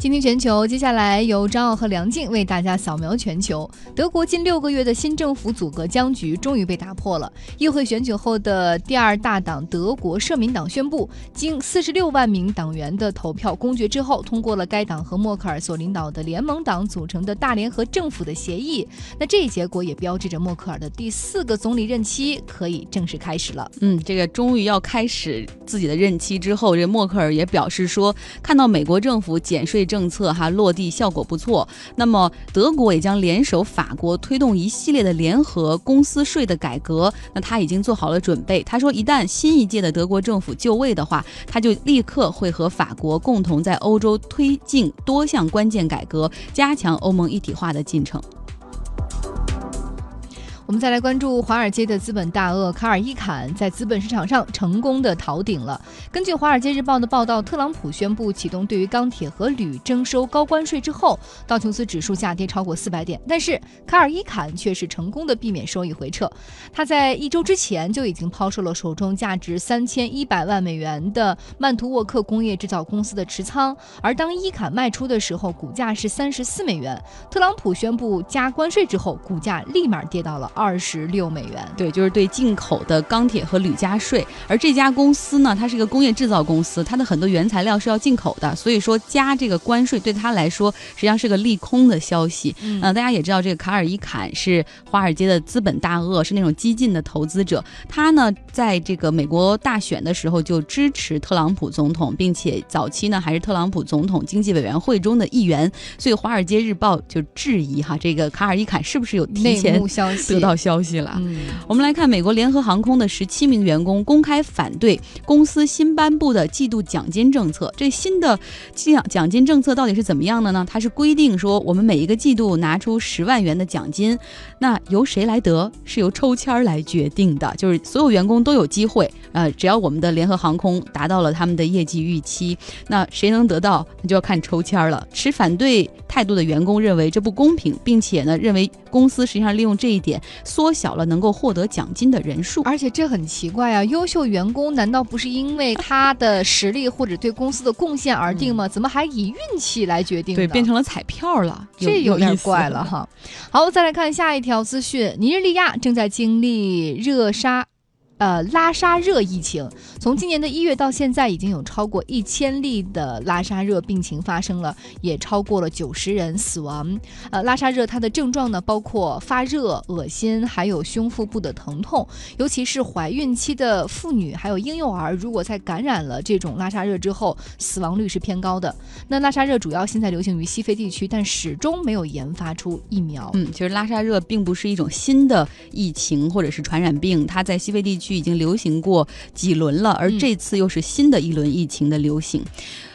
今天全球，接下来由张奥和梁静为大家扫描全球。德国近六个月的新政府阻隔僵局终于被打破了。议会选举后的第二大党德国社民党宣布，经四十六万名党员的投票公决之后，通过了该党和默克尔所领导的联盟党组成的大联合政府的协议。那这一结果也标志着默克尔的第四个总理任期可以正式开始了。嗯，这个终于要开始自己的任期之后，这默克尔也表示说，看到美国政府减税。政策哈落地效果不错，那么德国也将联手法国推动一系列的联合公司税的改革。那他已经做好了准备。他说，一旦新一届的德国政府就位的话，他就立刻会和法国共同在欧洲推进多项关键改革，加强欧盟一体化的进程。我们再来关注华尔街的资本大鳄卡尔伊坎在资本市场上成功的逃顶了。根据《华尔街日报》的报道，特朗普宣布启动对于钢铁和铝征收高关税之后，道琼斯指数下跌超过四百点，但是卡尔伊坎却是成功的避免收益回撤。他在一周之前就已经抛售了手中价值三千一百万美元的曼图沃克工业制造公司的持仓，而当伊坎卖出的时候，股价是三十四美元。特朗普宣布加关税之后，股价立马跌到了。二十六美元，对，就是对进口的钢铁和铝加税。而这家公司呢，它是一个工业制造公司，它的很多原材料是要进口的，所以说加这个关税对他来说实际上是个利空的消息。嗯，大家也知道，这个卡尔伊坎是华尔街的资本大鳄，是那种激进的投资者。他呢，在这个美国大选的时候就支持特朗普总统，并且早期呢还是特朗普总统经济委员会中的一员。所以《华尔街日报》就质疑哈，这个卡尔伊坎是不是有提前得到。消息了，我们来看美国联合航空的十七名员工公开反对公司新颁布的季度奖金政策。这新的奖奖金政策到底是怎么样的呢？它是规定说，我们每一个季度拿出十万元的奖金，那由谁来得？是由抽签来决定的，就是所有员工都有机会。呃，只要我们的联合航空达到了他们的业绩预期，那谁能得到，那就要看抽签了。持反对态度的员工认为这不公平，并且呢，认为公司实际上利用这一点。缩小了能够获得奖金的人数，而且这很奇怪啊！优秀员工难道不是因为他的实力或者对公司的贡献而定吗？怎么还以运气来决定？对，变成了彩票了，这有点怪了哈。好，再来看下一条资讯：尼日利亚正在经历热沙。呃，拉沙热疫情从今年的一月到现在，已经有超过一千例的拉沙热病情发生了，也超过了九十人死亡。呃，拉沙热它的症状呢，包括发热、恶心，还有胸腹部的疼痛。尤其是怀孕期的妇女，还有婴幼儿，如果在感染了这种拉沙热之后，死亡率是偏高的。那拉沙热主要现在流行于西非地区，但始终没有研发出疫苗。嗯，其实拉沙热并不是一种新的疫情或者是传染病，它在西非地区。已经流行过几轮了，而这次又是新的一轮疫情的流行。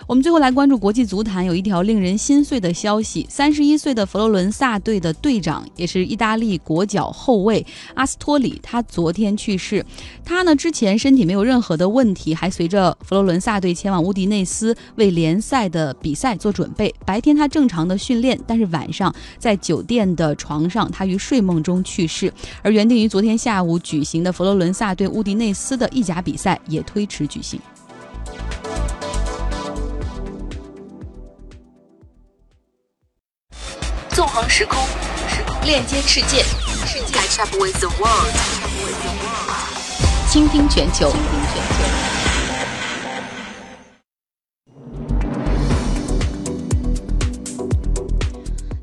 我们最后来关注国际足坛，有一条令人心碎的消息：三十一岁的佛罗伦萨队的队长，也是意大利国脚后卫阿斯托里，他昨天去世。他呢之前身体没有任何的问题，还随着佛罗伦萨队前往乌迪内斯为联赛的比赛做准备。白天他正常的训练，但是晚上在酒店的床上，他于睡梦中去世。而原定于昨天下午举行的佛罗伦萨对乌迪内斯的意甲比赛也推迟举行。纵横时空，链接世界，世界 up with the world，倾听全球。倾听全球，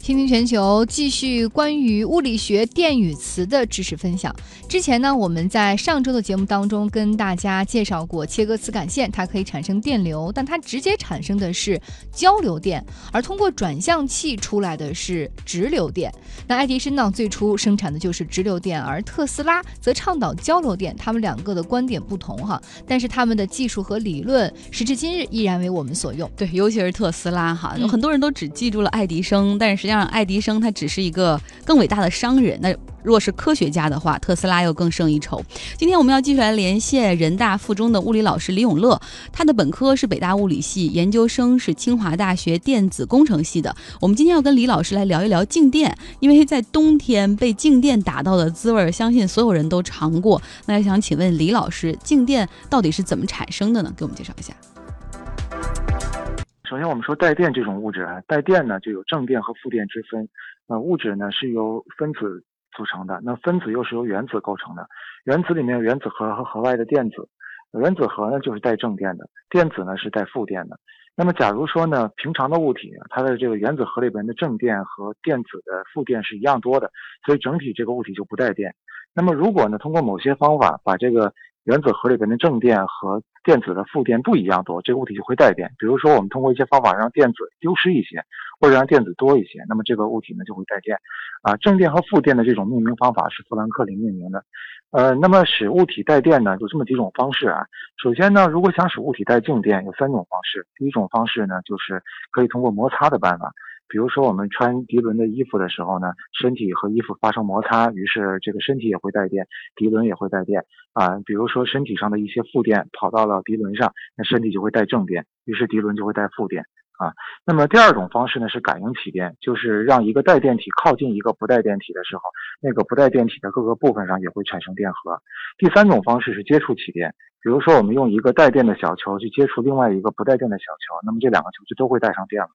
倾听全球继续关于物理学电与磁的知识分享。之前呢，我们在上周的节目当中跟大家介绍过切割磁感线，它可以产生电流，但它直接产生的是交流电，而通过转向器出来的是直流电。那爱迪生呢，最初生产的就是直流电，而特斯拉则倡导交流电。他们两个的观点不同哈，但是他们的技术和理论时至今日依然为我们所用。对，尤其是特斯拉哈，有很多人都只记住了爱迪生，但是实际。让爱迪生他只是一个更伟大的商人，那若是科学家的话，特斯拉又更胜一筹。今天我们要继续来连线人大附中的物理老师李永乐，他的本科是北大物理系，研究生是清华大学电子工程系的。我们今天要跟李老师来聊一聊静电，因为在冬天被静电打到的滋味，相信所有人都尝过。那想请问李老师，静电到底是怎么产生的呢？给我们介绍一下。首先我们说带电这种物质啊，带电呢就有正电和负电之分。呃，物质呢是由分子组成的，那分子又是由原子构成的。原子里面有原子核和核外的电子，原子核呢就是带正电的，电子呢是带负电的。那么假如说呢，平常的物体它的这个原子核里边的正电和电子的负电是一样多的，所以整体这个物体就不带电。那么如果呢，通过某些方法把这个原子核里边的正电和电子的负电不一样多，这个物体就会带电。比如说，我们通过一些方法让电子丢失一些，或者让电子多一些，那么这个物体呢就会带电。啊，正电和负电的这种命名方法是富兰克林命名的。呃，那么使物体带电呢，有这么几种方式啊。首先呢，如果想使物体带静电，有三种方式。第一种方式呢，就是可以通过摩擦的办法。比如说，我们穿涤纶的衣服的时候呢，身体和衣服发生摩擦，于是这个身体也会带电，涤纶也会带电啊。比如说，身体上的一些负电跑到了涤纶上，那身体就会带正电，于是涤纶就会带负电啊。那么第二种方式呢是感应起电，就是让一个带电体靠近一个不带电体的时候，那个不带电体的各个部分上也会产生电荷。第三种方式是接触起电。比如说，我们用一个带电的小球去接触另外一个不带电的小球，那么这两个球就都会带上电了。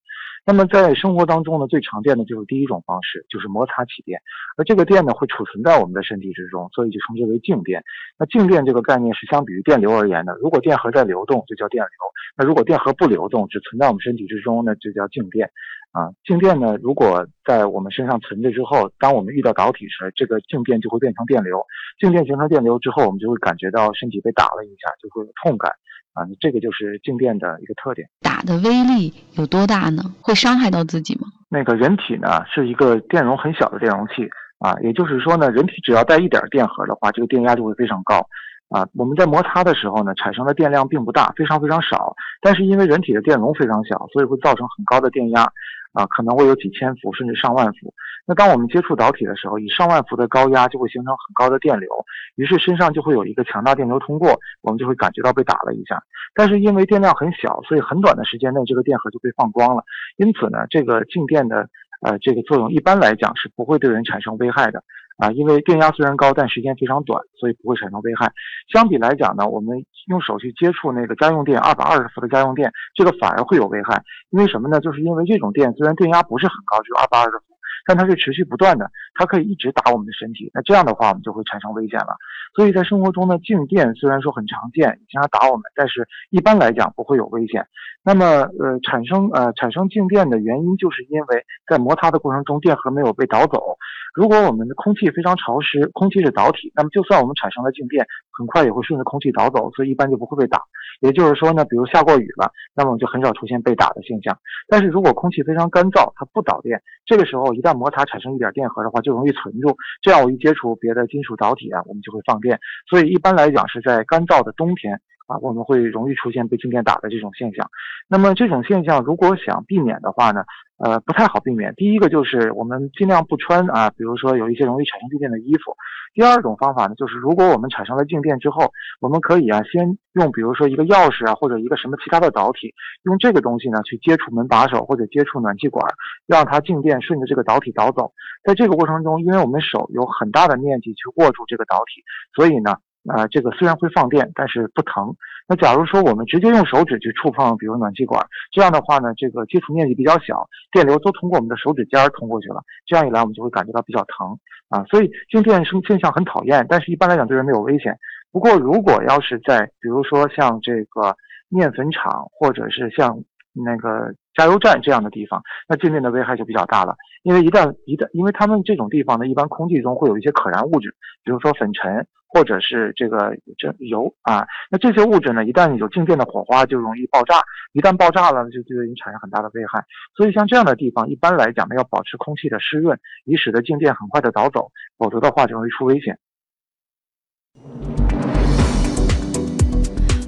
那么在生活当中呢，最常见的就是第一种方式，就是摩擦起电，而这个电呢会储存在我们的身体之中，所以就称之为静电。那静电这个概念是相比于电流而言的，如果电荷在流动就叫电流，那如果电荷不流动，只存在我们身体之中，呢就叫静电。啊，静电呢，如果在我们身上存着之后，当我们遇到导体时，这个静电就会变成电流。静电形成电流之后，我们就会感觉到身体被打了一下，就会有痛感。啊，这个就是静电的一个特点。打的威力有多大呢？会伤害到自己吗？那个人体呢，是一个电容很小的电容器啊，也就是说呢，人体只要带一点电荷的话，这个电压就会非常高。啊，我们在摩擦的时候呢，产生的电量并不大，非常非常少。但是因为人体的电容非常小，所以会造成很高的电压。啊，可能会有几千伏甚至上万伏。那当我们接触导体的时候，以上万伏的高压就会形成很高的电流，于是身上就会有一个强大电流通过，我们就会感觉到被打了一下。但是因为电量很小，所以很短的时间内这个电荷就被放光了。因此呢，这个静电的呃这个作用一般来讲是不会对人产生危害的。啊，因为电压虽然高，但时间非常短，所以不会产生危害。相比来讲呢，我们用手去接触那个家用电，二百二十伏的家用电，这个反而会有危害。因为什么呢？就是因为这种电虽然电压不是很高，只有二百二十伏。但它是持续不断的，它可以一直打我们的身体，那这样的话我们就会产生危险了。所以在生活中呢，静电虽然说很常见，经常打我们，但是一般来讲不会有危险。那么呃，产生呃产生静电的原因，就是因为在摩擦的过程中，电荷没有被导走。如果我们的空气非常潮湿，空气是导体，那么就算我们产生了静电，很快也会顺着空气导走，所以一般就不会被打。也就是说呢，比如下过雨了，那么就很少出现被打的现象。但是如果空气非常干燥，它不导电，这个时候一旦摩擦产生一点电荷的话，就容易存住。这样我一接触别的金属导体啊，我们就会放电。所以一般来讲是在干燥的冬天啊，我们会容易出现被静电打的这种现象。那么这种现象如果想避免的话呢？呃，不太好避免。第一个就是我们尽量不穿啊，比如说有一些容易产生静电的衣服。第二种方法呢，就是如果我们产生了静电之后，我们可以啊，先用比如说一个钥匙啊，或者一个什么其他的导体，用这个东西呢去接触门把手或者接触暖气管，让它静电顺着这个导体导走。在这个过程中，因为我们手有很大的面积去握住这个导体，所以呢。啊，这个虽然会放电，但是不疼。那假如说我们直接用手指去触碰，比如暖气管，这样的话呢，这个接触面积比较小，电流都通过我们的手指尖儿通过去了，这样一来我们就会感觉到比较疼啊。所以静电生现象很讨厌，但是一般来讲对人没有危险。不过如果要是在比如说像这个面粉厂或者是像那个加油站这样的地方，那静电的危害就比较大了。因为一旦一旦，因为他们这种地方呢，一般空气中会有一些可燃物质，比如说粉尘。或者是这个这油啊，那这些物质呢，一旦有静电的火花，就容易爆炸。一旦爆炸了，就就对你产生很大的危害。所以像这样的地方，一般来讲呢，要保持空气的湿润，以使得静电很快的导走，否则的话就容易出危险。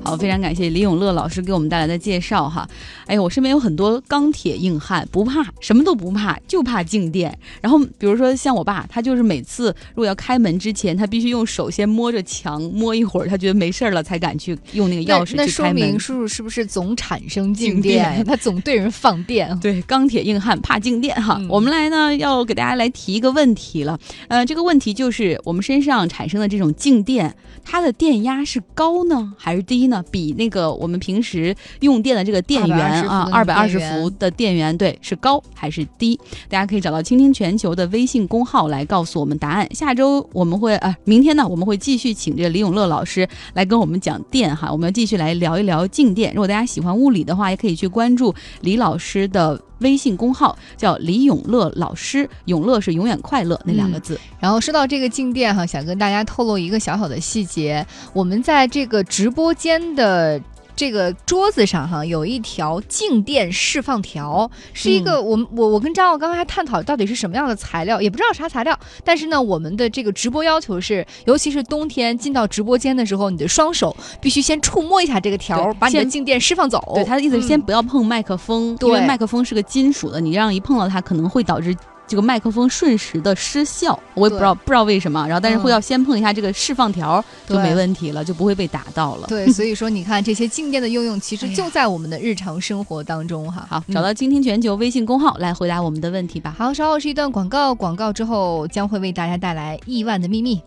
好，非常感谢李永乐老师给我们带来的介绍哈。哎呀，我身边有很多钢铁硬汉，不怕什么都不怕，就怕静电。然后比如说像我爸，他就是每次如果要开门之前，他必须用手先摸着墙摸一会儿，他觉得没事了才敢去用那个钥匙去开门。那说明叔叔是不是总产生静电？他总对人放电。对，钢铁硬汉怕静电哈。我们来呢要给大家来提一个问题了。呃，这个问题就是我们身上产生的这种静电，它的电压是高呢还是低？呢，比那个我们平时用电的这个电源啊，二百二十伏的电源，对，是高还是低？大家可以找到倾听全球的微信公号来告诉我们答案。下周我们会啊，明天呢我们会继续请这个李永乐老师来跟我们讲电哈，我们要继续来聊一聊静电。如果大家喜欢物理的话，也可以去关注李老师的。微信公号叫李永乐老师，永乐是永远快乐那两个字。然后说到这个静电哈，想跟大家透露一个小小的细节，我们在这个直播间的。这个桌子上哈有一条静电释放条，是一个我们我我跟张奥刚刚还探讨到底是什么样的材料，也不知道啥材料。但是呢，我们的这个直播要求是，尤其是冬天进到直播间的时候，你的双手必须先触摸一下这个条，把你的静电释放走。对，他的意思是先不要碰麦克风，因为麦克风是个金属的，你这样一碰到它可能会导致。这个麦克风瞬时的失效，我也不知道不知道为什么，然后但是会要先碰一下这个释放条就没问题了，就不会被打到了。对，所以说你看这些静电的应用，其实就在我们的日常生活当中哈。好，找到倾听全球微信公号来回答我们的问题吧。好，稍后是一段广告，广告之后将会为大家带来亿万的秘密。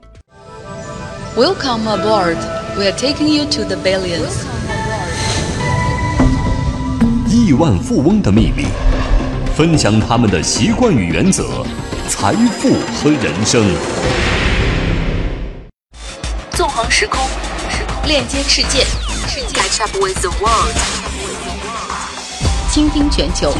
Welcome aboard, we are taking you to the billions。亿万富翁的秘密。分享他们的习惯与原则，财富和人生。纵横时空，链接世界，Catch up with the world，倾听全球。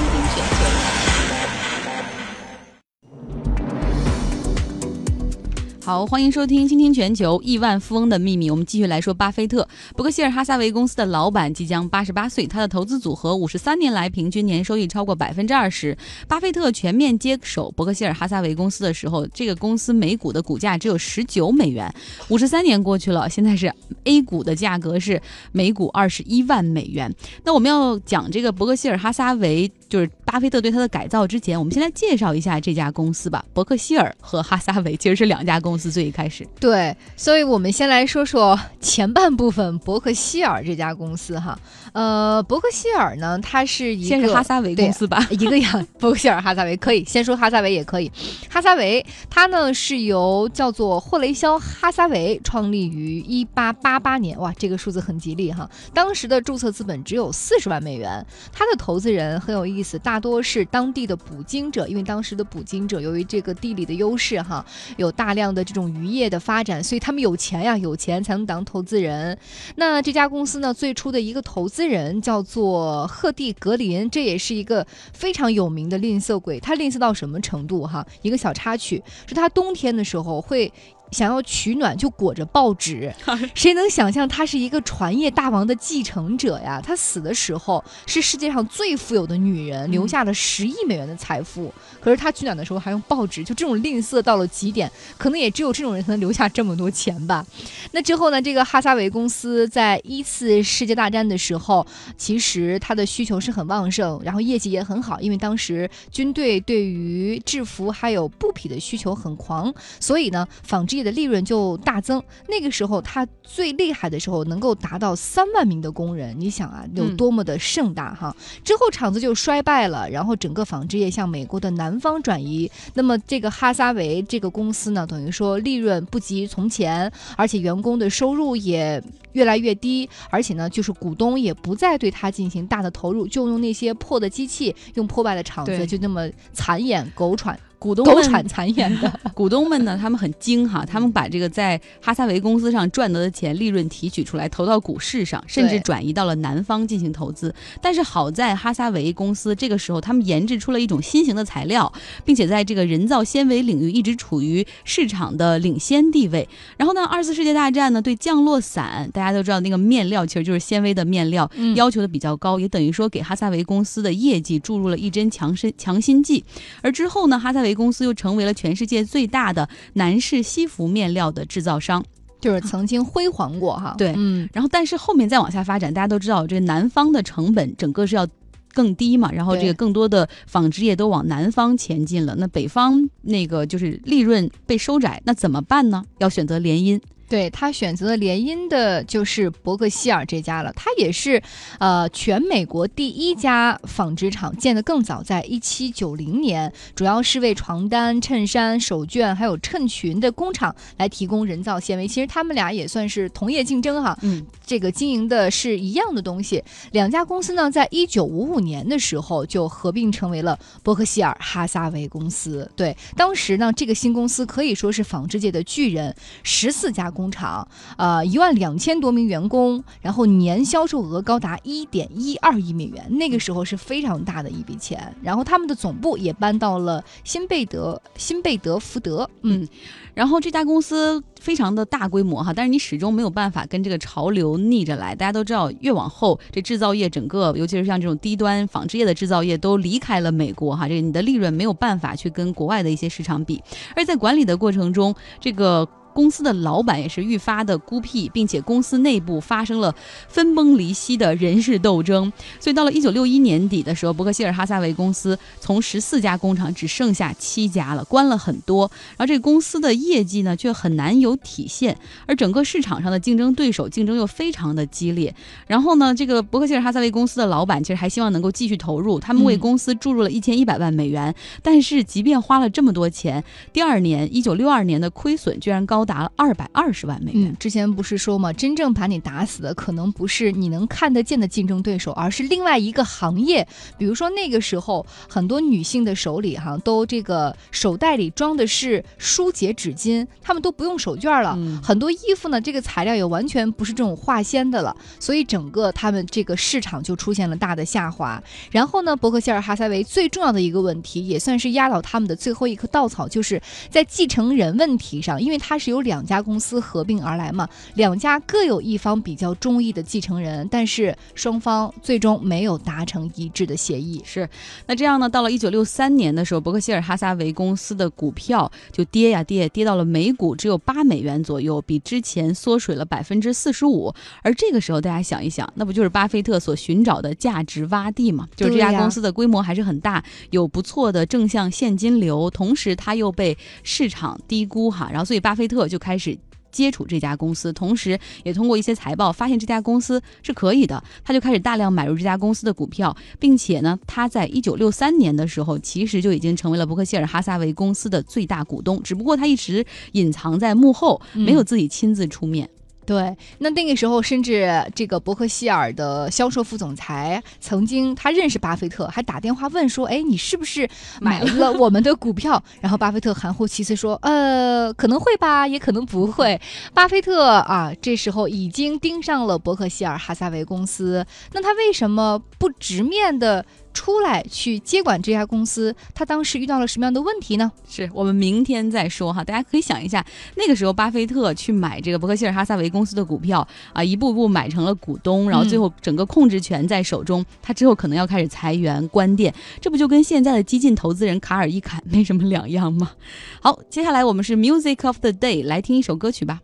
好，欢迎收听《倾听全球亿万富翁的秘密》。我们继续来说巴菲特，伯克希尔哈撒韦公司的老板即将八十八岁，他的投资组合五十三年来平均年收益超过百分之二十。巴菲特全面接手伯克希尔哈撒韦公司的时候，这个公司每股的股价只有十九美元。五十三年过去了，现在是 A 股的价格是每股二十一万美元。那我们要讲这个伯克希尔哈撒韦，就是巴菲特对他的改造之前，我们先来介绍一下这家公司吧。伯克希尔和哈撒韦其实是两家公。司最一开始，对，所以我们先来说说前半部分伯克希尔这家公司哈。呃，伯克希尔呢，它是一个哈撒韦公司吧，一个样，伯克希尔哈撒韦可以先说哈撒韦也可以。哈撒韦它呢是由叫做霍雷肖哈撒韦创立于一八八八年，哇，这个数字很吉利哈。当时的注册资本只有四十万美元，他的投资人很有意思，大多是当地的捕鲸者，因为当时的捕鲸者由于这个地理的优势哈，有大量的这种渔业的发展，所以他们有钱呀，有钱才能当投资人。那这家公司呢，最初的一个投资。人叫做赫蒂格林，这也是一个非常有名的吝啬鬼。他吝啬到什么程度？哈，一个小插曲是他冬天的时候会。想要取暖就裹着报纸，谁能想象他是一个传业大王的继承者呀？他死的时候是世界上最富有的女人，留下了十亿美元的财富。可是他取暖的时候还用报纸，就这种吝啬到了极点，可能也只有这种人才能留下这么多钱吧。那之后呢？这个哈萨韦公司在一次世界大战的时候，其实它的需求是很旺盛，然后业绩也很好，因为当时军队对于制服还有布匹的需求很狂，所以呢，纺织业。的利润就大增。那个时候，他最厉害的时候能够达到三万名的工人。你想啊，有多么的盛大哈！之后厂子就衰败了，然后整个纺织业向美国的南方转移。那么这个哈撒韦这个公司呢，等于说利润不及从前，而且员工的收入也越来越低，而且呢，就是股东也不再对他进行大的投入，就用那些破的机器，用破败的厂子，就那么残眼狗喘。股东狗产残 眼的股东们呢，他们很精哈，他们把这个在哈萨维公司上赚得的钱利润提取出来，投到股市上，甚至转移到了南方进行投资。但是好在哈萨维公司这个时候，他们研制出了一种新型的材料，并且在这个人造纤维领域一直处于市场的领先地位。然后呢，二次世界大战呢，对降落伞大家都知道那个面料其实就是纤维的面料，要求的比较高，也等于说给哈萨维公司的业绩注入了一针强身强心剂。而之后呢，哈萨维公司又成为了全世界最大的男士西服面料的制造商，就是曾经辉煌过哈。对，嗯，然后但是后面再往下发展，大家都知道这个南方的成本整个是要更低嘛，然后这个更多的纺织业都往南方前进了，那北方那个就是利润被收窄，那怎么办呢？要选择联姻。对他选择联姻的就是伯克希尔这家了，它也是，呃，全美国第一家纺织厂，建得更早，在一七九零年，主要是为床单、衬衫、手绢还有衬裙的工厂来提供人造纤维。其实他们俩也算是同业竞争哈，嗯，这个经营的是一样的东西。两家公司呢，在一九五五年的时候就合并成为了伯克希尔哈撒韦公司。对，当时呢，这个新公司可以说是纺织界的巨人，十四家工厂，呃，一万两千多名员工，然后年销售额高达一点一二亿美元，那个时候是非常大的一笔钱。然后他们的总部也搬到了新贝德新贝德福德，嗯，然后这家公司非常的大规模哈，但是你始终没有办法跟这个潮流逆着来。大家都知道，越往后这制造业整个，尤其是像这种低端纺织业的制造业，都离开了美国哈，这个你的利润没有办法去跟国外的一些市场比。而在管理的过程中，这个。公司的老板也是愈发的孤僻，并且公司内部发生了分崩离析的人事斗争。所以到了一九六一年底的时候，伯克希尔哈撒韦公司从十四家工厂只剩下七家了，关了很多。然后这个公司的业绩呢，却很难有体现，而整个市场上的竞争对手竞争又非常的激烈。然后呢，这个伯克希尔哈撒韦公司的老板其实还希望能够继续投入，他们为公司注入了一千一百万美元。但是即便花了这么多钱，第二年一九六二年的亏损居然高。高达了二百二十万美元。之前不是说吗？真正把你打死的，可能不是你能看得见的竞争对手，而是另外一个行业。比如说那个时候，很多女性的手里哈，都这个手袋里装的是舒洁纸巾，她们都不用手绢了。很多衣服呢，这个材料也完全不是这种化纤的了，所以整个他们这个市场就出现了大的下滑。然后呢，伯克希尔哈撒韦最重要的一个问题，也算是压倒他们的最后一颗稻草，就是在继承人问题上，因为他是。有两家公司合并而来嘛，两家各有一方比较中意的继承人，但是双方最终没有达成一致的协议。是，那这样呢？到了一九六三年的时候，伯克希尔哈撒韦公司的股票就跌呀跌，跌到了每股只有八美元左右，比之前缩水了百分之四十五。而这个时候，大家想一想，那不就是巴菲特所寻找的价值洼地吗？就是这家公司的规模还是很大，有不错的正向现金流，同时它又被市场低估哈，然后所以巴菲特。就开始接触这家公司，同时也通过一些财报发现这家公司是可以的，他就开始大量买入这家公司的股票，并且呢，他在一九六三年的时候，其实就已经成为了伯克希尔哈撒韦公司的最大股东，只不过他一直隐藏在幕后，没有自己亲自出面。对，那那个时候，甚至这个伯克希尔的销售副总裁曾经他认识巴菲特，还打电话问说：“哎，你是不是买了我们的股票？”然后巴菲特含糊其辞说：“呃，可能会吧，也可能不会。”巴菲特啊，这时候已经盯上了伯克希尔哈撒韦公司，那他为什么不直面的？出来去接管这家公司，他当时遇到了什么样的问题呢？是我们明天再说哈。大家可以想一下，那个时候巴菲特去买这个伯克希尔哈撒韦公司的股票啊，一步步买成了股东，然后最后整个控制权在手中，他之后可能要开始裁员关店，这不就跟现在的激进投资人卡尔伊坎没什么两样吗？好，接下来我们是 Music of the Day，来听一首歌曲吧。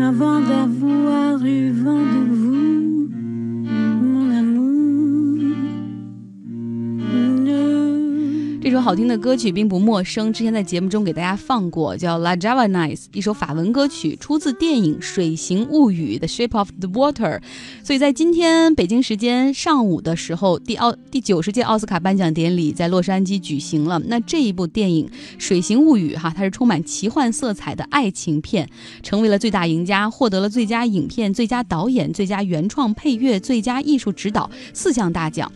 Avant d'avoir eu vent de vous, 这首好听的歌曲并不陌生，之前在节目中给大家放过，叫《La Java Nice》，一首法文歌曲，出自电影《水形物语》《The Shape of the Water》。所以在今天北京时间上午的时候，第奥第九十届奥斯卡颁奖典礼在洛杉矶举行了。那这一部电影《水形物语》哈，它是充满奇幻色彩的爱情片，成为了最大赢家，获得了最佳影片、最佳导演、最佳原创配乐、最佳艺术指导四项大奖。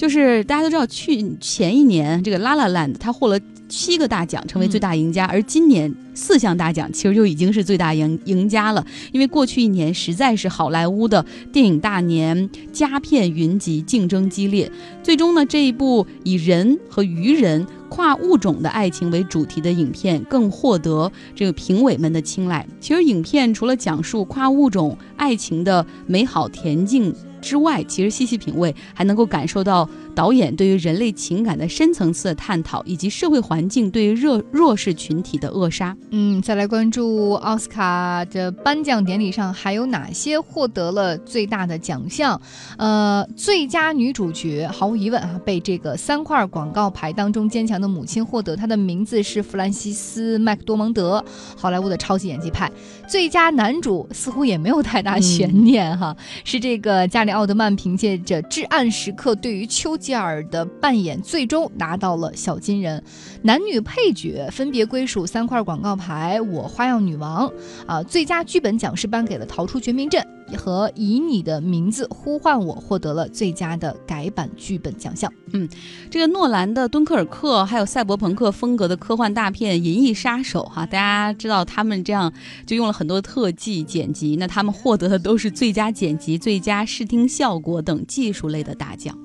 就是大家都知道，去前一年这个《拉拉 La Land》它获了七个大奖，成为最大赢家，而今年四项大奖其实就已经是最大赢赢家了。因为过去一年实在是好莱坞的电影大年，佳片云集，竞争激烈。最终呢，这一部以人和鱼人跨物种的爱情为主题的影片，更获得这个评委们的青睐。其实，影片除了讲述跨物种爱情的美好恬静。之外，其实细细品味，还能够感受到导演对于人类情感的深层次的探讨，以及社会环境对于弱弱势群体的扼杀。嗯，再来关注奥斯卡的颁奖典礼上还有哪些获得了最大的奖项？呃，最佳女主角毫无疑问啊，被这个三块广告牌当中坚强的母亲获得，她的名字是弗兰西斯麦克多蒙德，好莱坞的超级演技派。最佳男主似乎也没有太大悬念哈，是这个加里奥德曼凭借着《至暗时刻》对于秋吉尔的扮演，最终拿到了小金人。男女配角分别归属三块广告牌，《我花样女王》啊，最佳剧本奖是颁给了《逃出绝命镇》和《以你的名字呼唤我》，获得了最佳的改版剧本奖项。嗯，这个诺兰的《敦刻尔克》还有赛博朋克风格的科幻大片《银翼杀手》哈，大家知道他们这样就用了很多特技剪辑，那他们获得的都是最佳剪辑、最佳视听效果等技术类的大奖。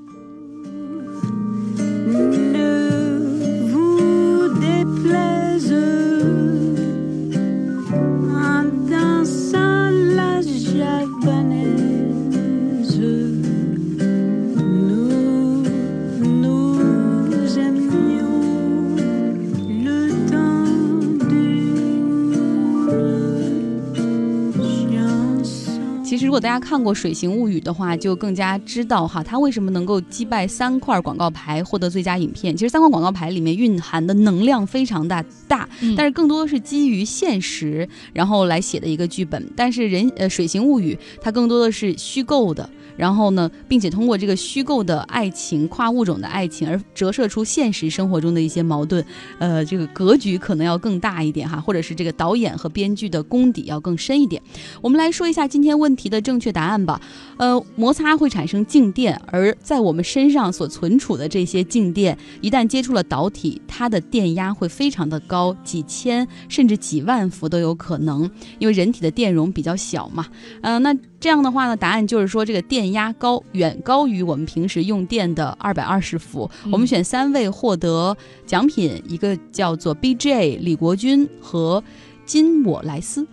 大家看过《水形物语》的话，就更加知道哈，它为什么能够击败三块广告牌获得最佳影片。其实，三块广告牌里面蕴含的能量非常的大，但是更多的是基于现实然后来写的一个剧本。但是人呃，《水形物语》它更多的是虚构的。然后呢，并且通过这个虚构的爱情、跨物种的爱情，而折射出现实生活中的一些矛盾。呃，这个格局可能要更大一点哈，或者是这个导演和编剧的功底要更深一点。我们来说一下今天问题的正确答案吧。呃，摩擦会产生静电，而在我们身上所存储的这些静电，一旦接触了导体，它的电压会非常的高，几千甚至几万伏都有可能，因为人体的电容比较小嘛。嗯，那。这样的话呢，答案就是说这个电压高，远高于我们平时用电的二百二十伏。我们选三位获得奖品，一个叫做 B J 李国军和金我莱斯。